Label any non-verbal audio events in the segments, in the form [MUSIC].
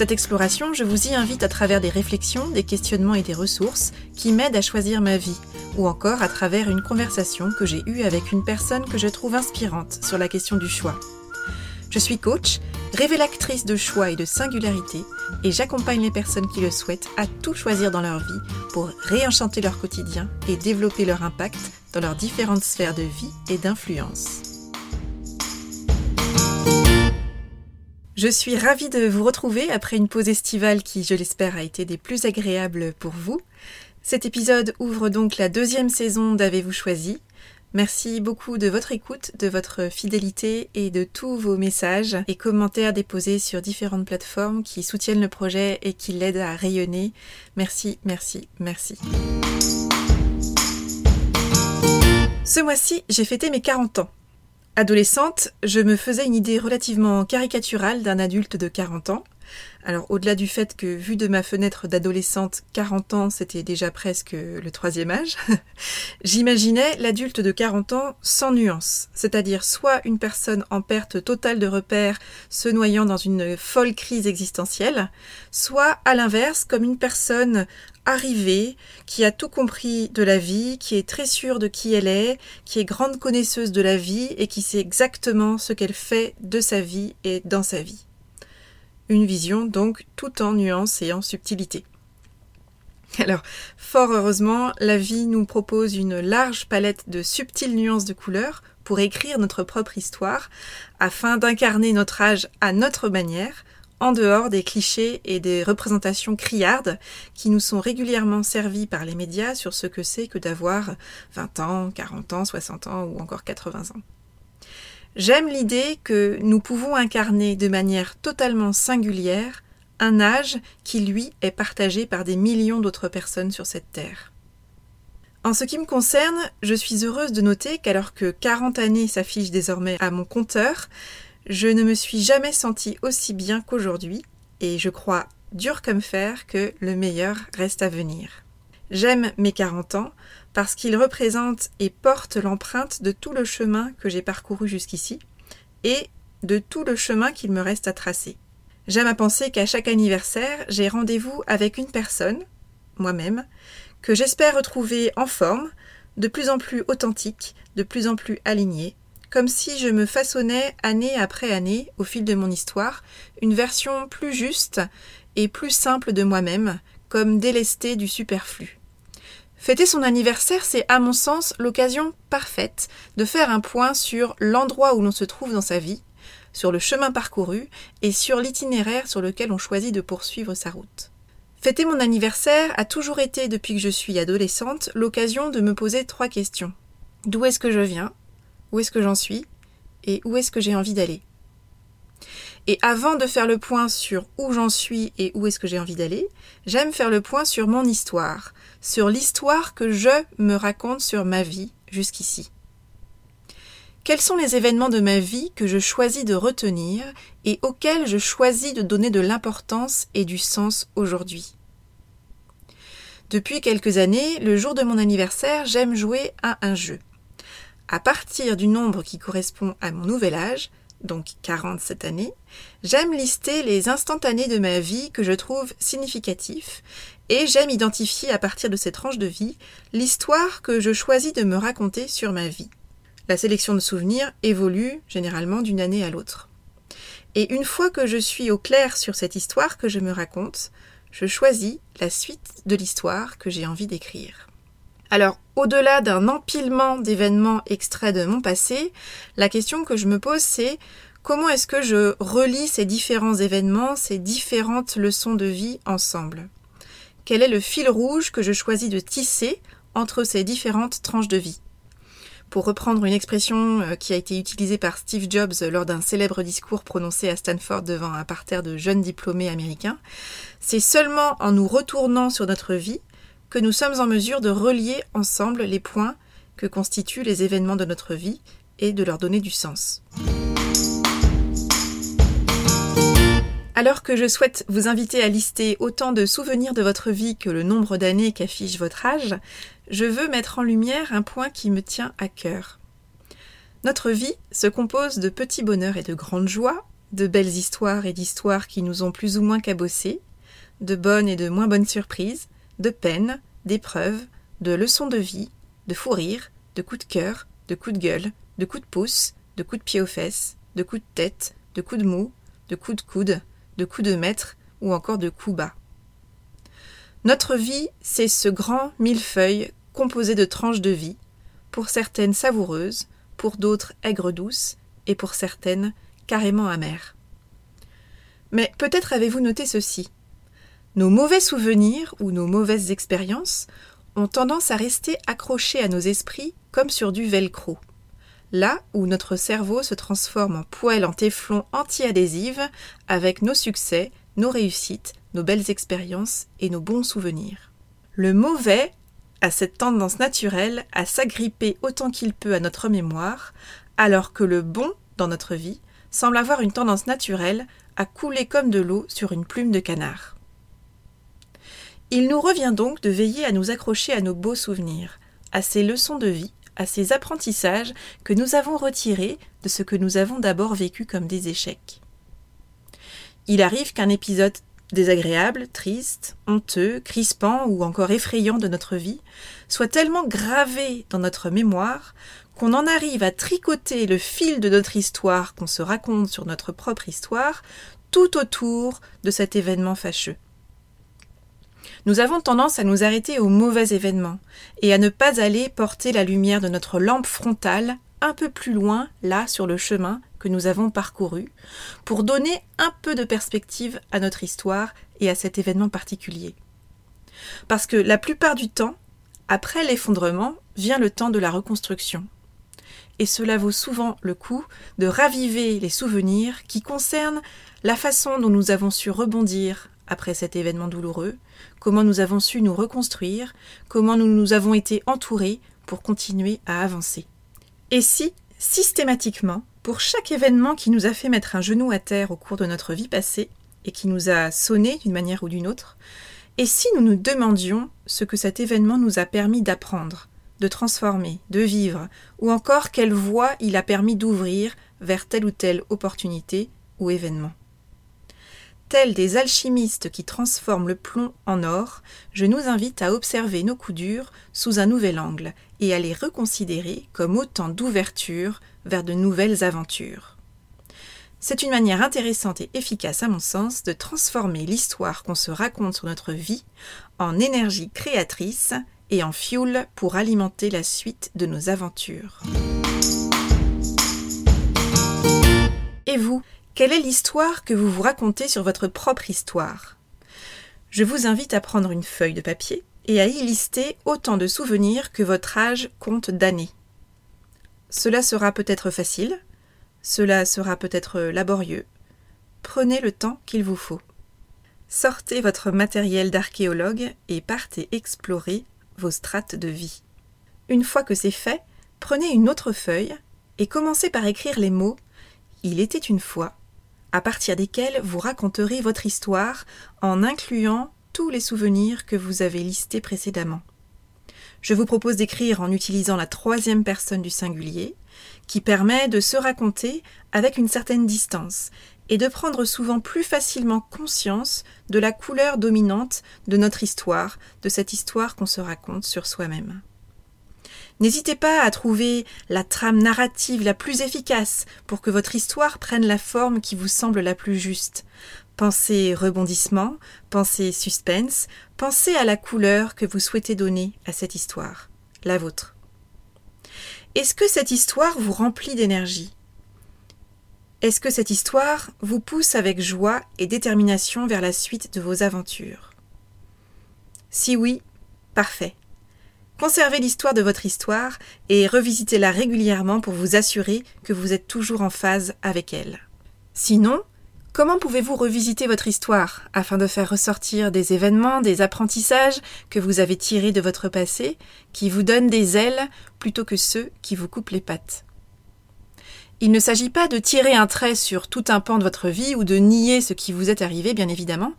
Cette exploration, je vous y invite à travers des réflexions, des questionnements et des ressources qui m'aident à choisir ma vie, ou encore à travers une conversation que j'ai eue avec une personne que je trouve inspirante sur la question du choix. Je suis coach, révélatrice de choix et de singularité, et j'accompagne les personnes qui le souhaitent à tout choisir dans leur vie pour réenchanter leur quotidien et développer leur impact dans leurs différentes sphères de vie et d'influence. Je suis ravie de vous retrouver après une pause estivale qui, je l'espère, a été des plus agréables pour vous. Cet épisode ouvre donc la deuxième saison d'Avez-vous choisi Merci beaucoup de votre écoute, de votre fidélité et de tous vos messages et commentaires déposés sur différentes plateformes qui soutiennent le projet et qui l'aident à rayonner. Merci, merci, merci. Ce mois-ci, j'ai fêté mes 40 ans. Adolescente, je me faisais une idée relativement caricaturale d'un adulte de 40 ans. Alors au-delà du fait que, vu de ma fenêtre d'adolescente, 40 ans c'était déjà presque le troisième âge, [LAUGHS] j'imaginais l'adulte de 40 ans sans nuance, c'est-à-dire soit une personne en perte totale de repères, se noyant dans une folle crise existentielle, soit à l'inverse comme une personne arrivée, qui a tout compris de la vie, qui est très sûre de qui elle est, qui est grande connaisseuse de la vie et qui sait exactement ce qu'elle fait de sa vie et dans sa vie. Une vision donc tout en nuances et en subtilité. Alors, fort heureusement, la vie nous propose une large palette de subtiles nuances de couleurs pour écrire notre propre histoire, afin d'incarner notre âge à notre manière, en dehors des clichés et des représentations criardes qui nous sont régulièrement servies par les médias sur ce que c'est que d'avoir 20 ans, 40 ans, 60 ans ou encore 80 ans. J'aime l'idée que nous pouvons incarner de manière totalement singulière un âge qui, lui, est partagé par des millions d'autres personnes sur cette terre. En ce qui me concerne, je suis heureuse de noter qu'alors que 40 années s'affichent désormais à mon compteur, je ne me suis jamais sentie aussi bien qu'aujourd'hui, et je crois dur comme fer que le meilleur reste à venir. J'aime mes 40 ans parce qu'ils représentent et portent l'empreinte de tout le chemin que j'ai parcouru jusqu'ici et de tout le chemin qu'il me reste à tracer. J'aime à penser qu'à chaque anniversaire, j'ai rendez-vous avec une personne, moi-même, que j'espère retrouver en forme, de plus en plus authentique, de plus en plus alignée, comme si je me façonnais année après année, au fil de mon histoire, une version plus juste et plus simple de moi-même, comme délestée du superflu. Fêter son anniversaire, c'est à mon sens l'occasion parfaite de faire un point sur l'endroit où l'on se trouve dans sa vie, sur le chemin parcouru et sur l'itinéraire sur lequel on choisit de poursuivre sa route. Fêter mon anniversaire a toujours été, depuis que je suis adolescente, l'occasion de me poser trois questions. D'où est-ce que je viens? Où est-ce que j'en suis? Et où est-ce que j'ai envie d'aller? Et avant de faire le point sur où j'en suis et où est-ce que j'ai envie d'aller, j'aime faire le point sur mon histoire, sur l'histoire que je me raconte sur ma vie jusqu'ici. Quels sont les événements de ma vie que je choisis de retenir et auxquels je choisis de donner de l'importance et du sens aujourd'hui? Depuis quelques années, le jour de mon anniversaire, j'aime jouer à un jeu. À partir du nombre qui correspond à mon nouvel âge, donc 40 cette année, j'aime lister les instantanés de ma vie que je trouve significatifs et j'aime identifier à partir de cette tranche de vie l'histoire que je choisis de me raconter sur ma vie. La sélection de souvenirs évolue généralement d'une année à l'autre. Et une fois que je suis au clair sur cette histoire que je me raconte, je choisis la suite de l'histoire que j'ai envie d'écrire. Alors, au-delà d'un empilement d'événements extraits de mon passé, la question que je me pose c'est comment est-ce que je relis ces différents événements, ces différentes leçons de vie ensemble? Quel est le fil rouge que je choisis de tisser entre ces différentes tranches de vie? Pour reprendre une expression euh, qui a été utilisée par Steve Jobs lors d'un célèbre discours prononcé à Stanford devant un parterre de jeunes diplômés américains, c'est seulement en nous retournant sur notre vie que nous sommes en mesure de relier ensemble les points que constituent les événements de notre vie et de leur donner du sens. Alors que je souhaite vous inviter à lister autant de souvenirs de votre vie que le nombre d'années qu'affiche votre âge, je veux mettre en lumière un point qui me tient à cœur. Notre vie se compose de petits bonheurs et de grandes joies, de belles histoires et d'histoires qui nous ont plus ou moins cabossés, de bonnes et de moins bonnes surprises, de peines, d'épreuves, de leçons de vie, de fous rires, de coups de cœur, de coups de gueule, de coups de pouce, de coups de pied aux fesses, de coups de tête, de coups de mou, de coups de coude, de coups de maître ou encore de coups bas. Notre vie, c'est ce grand millefeuille composé de tranches de vie, pour certaines savoureuses, pour d'autres aigres douces, et pour certaines carrément amères. Mais peut-être avez-vous noté ceci. Nos mauvais souvenirs ou nos mauvaises expériences ont tendance à rester accrochés à nos esprits comme sur du velcro. Là où notre cerveau se transforme en poêle en téflon anti-adhésive avec nos succès, nos réussites, nos belles expériences et nos bons souvenirs. Le mauvais a cette tendance naturelle à s'agripper autant qu'il peut à notre mémoire, alors que le bon dans notre vie semble avoir une tendance naturelle à couler comme de l'eau sur une plume de canard. Il nous revient donc de veiller à nous accrocher à nos beaux souvenirs, à ces leçons de vie, à ces apprentissages que nous avons retirés de ce que nous avons d'abord vécu comme des échecs. Il arrive qu'un épisode désagréable, triste, honteux, crispant ou encore effrayant de notre vie soit tellement gravé dans notre mémoire qu'on en arrive à tricoter le fil de notre histoire qu'on se raconte sur notre propre histoire tout autour de cet événement fâcheux. Nous avons tendance à nous arrêter aux mauvais événements et à ne pas aller porter la lumière de notre lampe frontale un peu plus loin, là, sur le chemin que nous avons parcouru, pour donner un peu de perspective à notre histoire et à cet événement particulier. Parce que la plupart du temps, après l'effondrement, vient le temps de la reconstruction. Et cela vaut souvent le coup de raviver les souvenirs qui concernent la façon dont nous avons su rebondir après cet événement douloureux, comment nous avons su nous reconstruire, comment nous nous avons été entourés pour continuer à avancer. Et si, systématiquement, pour chaque événement qui nous a fait mettre un genou à terre au cours de notre vie passée, et qui nous a sonné d'une manière ou d'une autre, et si nous nous demandions ce que cet événement nous a permis d'apprendre, de transformer, de vivre, ou encore quelle voie il a permis d'ouvrir vers telle ou telle opportunité ou événement. Tels des alchimistes qui transforment le plomb en or, je nous invite à observer nos coups durs sous un nouvel angle et à les reconsidérer comme autant d'ouvertures vers de nouvelles aventures. C'est une manière intéressante et efficace, à mon sens, de transformer l'histoire qu'on se raconte sur notre vie en énergie créatrice et en fioul pour alimenter la suite de nos aventures. Et vous, quelle est l'histoire que vous vous racontez sur votre propre histoire? Je vous invite à prendre une feuille de papier et à y lister autant de souvenirs que votre âge compte d'années. Cela sera peut-être facile, cela sera peut-être laborieux. Prenez le temps qu'il vous faut. Sortez votre matériel d'archéologue et partez explorer vos strates de vie. Une fois que c'est fait, prenez une autre feuille et commencez par écrire les mots Il était une fois à partir desquels vous raconterez votre histoire en incluant tous les souvenirs que vous avez listés précédemment. Je vous propose d'écrire en utilisant la troisième personne du singulier, qui permet de se raconter avec une certaine distance et de prendre souvent plus facilement conscience de la couleur dominante de notre histoire, de cette histoire qu'on se raconte sur soi-même. N'hésitez pas à trouver la trame narrative la plus efficace pour que votre histoire prenne la forme qui vous semble la plus juste. Pensez rebondissement, pensez suspense, pensez à la couleur que vous souhaitez donner à cette histoire, la vôtre. Est-ce que cette histoire vous remplit d'énergie? Est-ce que cette histoire vous pousse avec joie et détermination vers la suite de vos aventures? Si oui, parfait. Conservez l'histoire de votre histoire et revisitez-la régulièrement pour vous assurer que vous êtes toujours en phase avec elle. Sinon, Comment pouvez-vous revisiter votre histoire afin de faire ressortir des événements, des apprentissages que vous avez tirés de votre passé, qui vous donnent des ailes plutôt que ceux qui vous coupent les pattes? Il ne s'agit pas de tirer un trait sur tout un pan de votre vie ou de nier ce qui vous est arrivé, bien évidemment,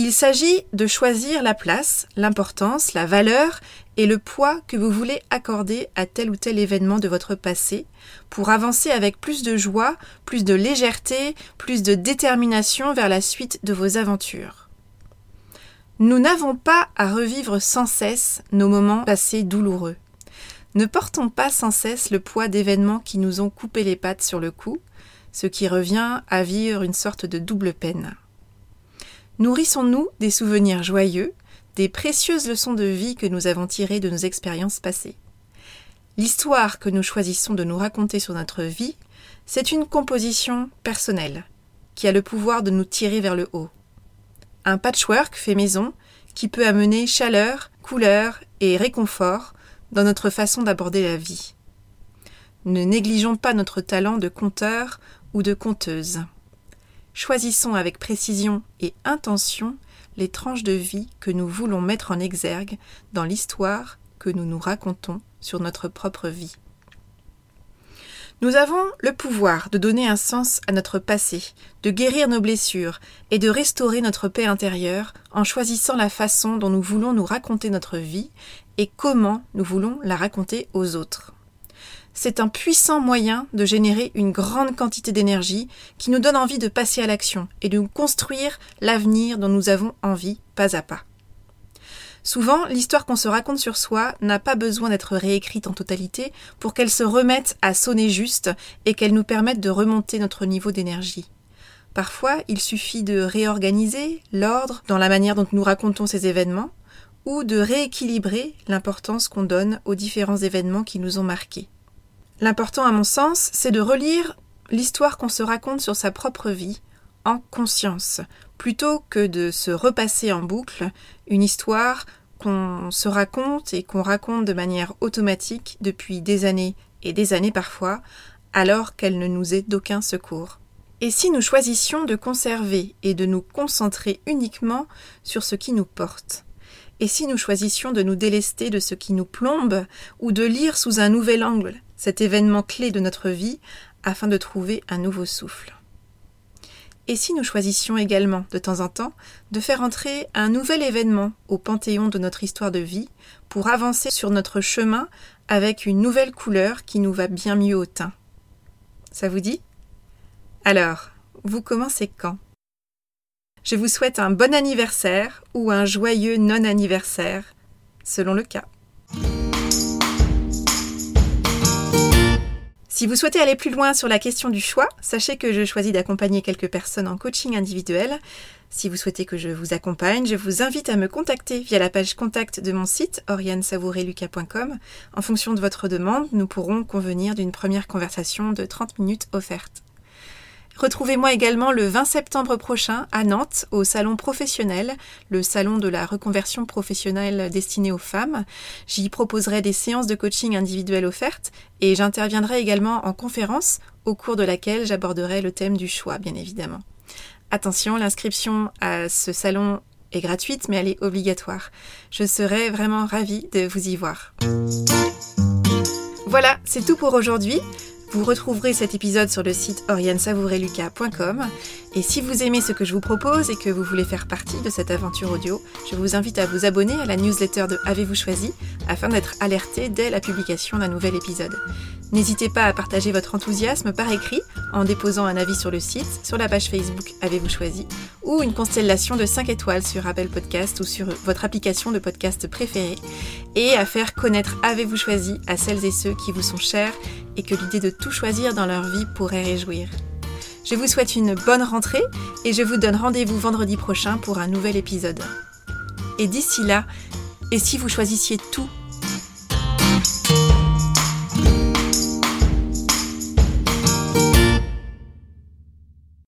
il s'agit de choisir la place, l'importance, la valeur et le poids que vous voulez accorder à tel ou tel événement de votre passé pour avancer avec plus de joie, plus de légèreté, plus de détermination vers la suite de vos aventures. Nous n'avons pas à revivre sans cesse nos moments passés douloureux. Ne portons pas sans cesse le poids d'événements qui nous ont coupé les pattes sur le coup, ce qui revient à vivre une sorte de double peine. Nourrissons-nous des souvenirs joyeux, des précieuses leçons de vie que nous avons tirées de nos expériences passées. L'histoire que nous choisissons de nous raconter sur notre vie, c'est une composition personnelle, qui a le pouvoir de nous tirer vers le haut. Un patchwork fait maison qui peut amener chaleur, couleur et réconfort dans notre façon d'aborder la vie. Ne négligeons pas notre talent de conteur ou de conteuse. Choisissons avec précision et intention les tranches de vie que nous voulons mettre en exergue dans l'histoire que nous nous racontons sur notre propre vie. Nous avons le pouvoir de donner un sens à notre passé, de guérir nos blessures et de restaurer notre paix intérieure en choisissant la façon dont nous voulons nous raconter notre vie et comment nous voulons la raconter aux autres c'est un puissant moyen de générer une grande quantité d'énergie qui nous donne envie de passer à l'action et de construire l'avenir dont nous avons envie pas à pas. Souvent, l'histoire qu'on se raconte sur soi n'a pas besoin d'être réécrite en totalité pour qu'elle se remette à sonner juste et qu'elle nous permette de remonter notre niveau d'énergie. Parfois, il suffit de réorganiser l'ordre dans la manière dont nous racontons ces événements ou de rééquilibrer l'importance qu'on donne aux différents événements qui nous ont marqués. L'important à mon sens, c'est de relire l'histoire qu'on se raconte sur sa propre vie en conscience, plutôt que de se repasser en boucle une histoire qu'on se raconte et qu'on raconte de manière automatique depuis des années et des années parfois, alors qu'elle ne nous est d'aucun secours. Et si nous choisissions de conserver et de nous concentrer uniquement sur ce qui nous porte? Et si nous choisissions de nous délester de ce qui nous plombe ou de lire sous un nouvel angle? Cet événement clé de notre vie, afin de trouver un nouveau souffle. Et si nous choisissions également, de temps en temps, de faire entrer un nouvel événement au panthéon de notre histoire de vie, pour avancer sur notre chemin avec une nouvelle couleur qui nous va bien mieux au teint? Ça vous dit? Alors, vous commencez quand? Je vous souhaite un bon anniversaire ou un joyeux non-anniversaire, selon le cas. Si vous souhaitez aller plus loin sur la question du choix, sachez que je choisis d'accompagner quelques personnes en coaching individuel. Si vous souhaitez que je vous accompagne, je vous invite à me contacter via la page contact de mon site oriansavoureluca.com. En fonction de votre demande, nous pourrons convenir d'une première conversation de 30 minutes offerte. Retrouvez-moi également le 20 septembre prochain à Nantes au salon professionnel, le salon de la reconversion professionnelle destiné aux femmes. J'y proposerai des séances de coaching individuelles offertes et j'interviendrai également en conférence au cours de laquelle j'aborderai le thème du choix, bien évidemment. Attention, l'inscription à ce salon est gratuite mais elle est obligatoire. Je serai vraiment ravie de vous y voir. Voilà, c'est tout pour aujourd'hui. Vous retrouverez cet épisode sur le site oriansavoureluca.com et si vous aimez ce que je vous propose et que vous voulez faire partie de cette aventure audio, je vous invite à vous abonner à la newsletter de Avez-vous choisi afin d'être alerté dès la publication d'un nouvel épisode. N'hésitez pas à partager votre enthousiasme par écrit en déposant un avis sur le site, sur la page Facebook Avez-vous choisi ou une constellation de 5 étoiles sur Apple Podcast ou sur votre application de podcast préférée et à faire connaître Avez-vous choisi à celles et ceux qui vous sont chers et que l'idée de tout choisir dans leur vie pourrait réjouir. Je vous souhaite une bonne rentrée et je vous donne rendez-vous vendredi prochain pour un nouvel épisode. Et d'ici là, et si vous choisissiez tout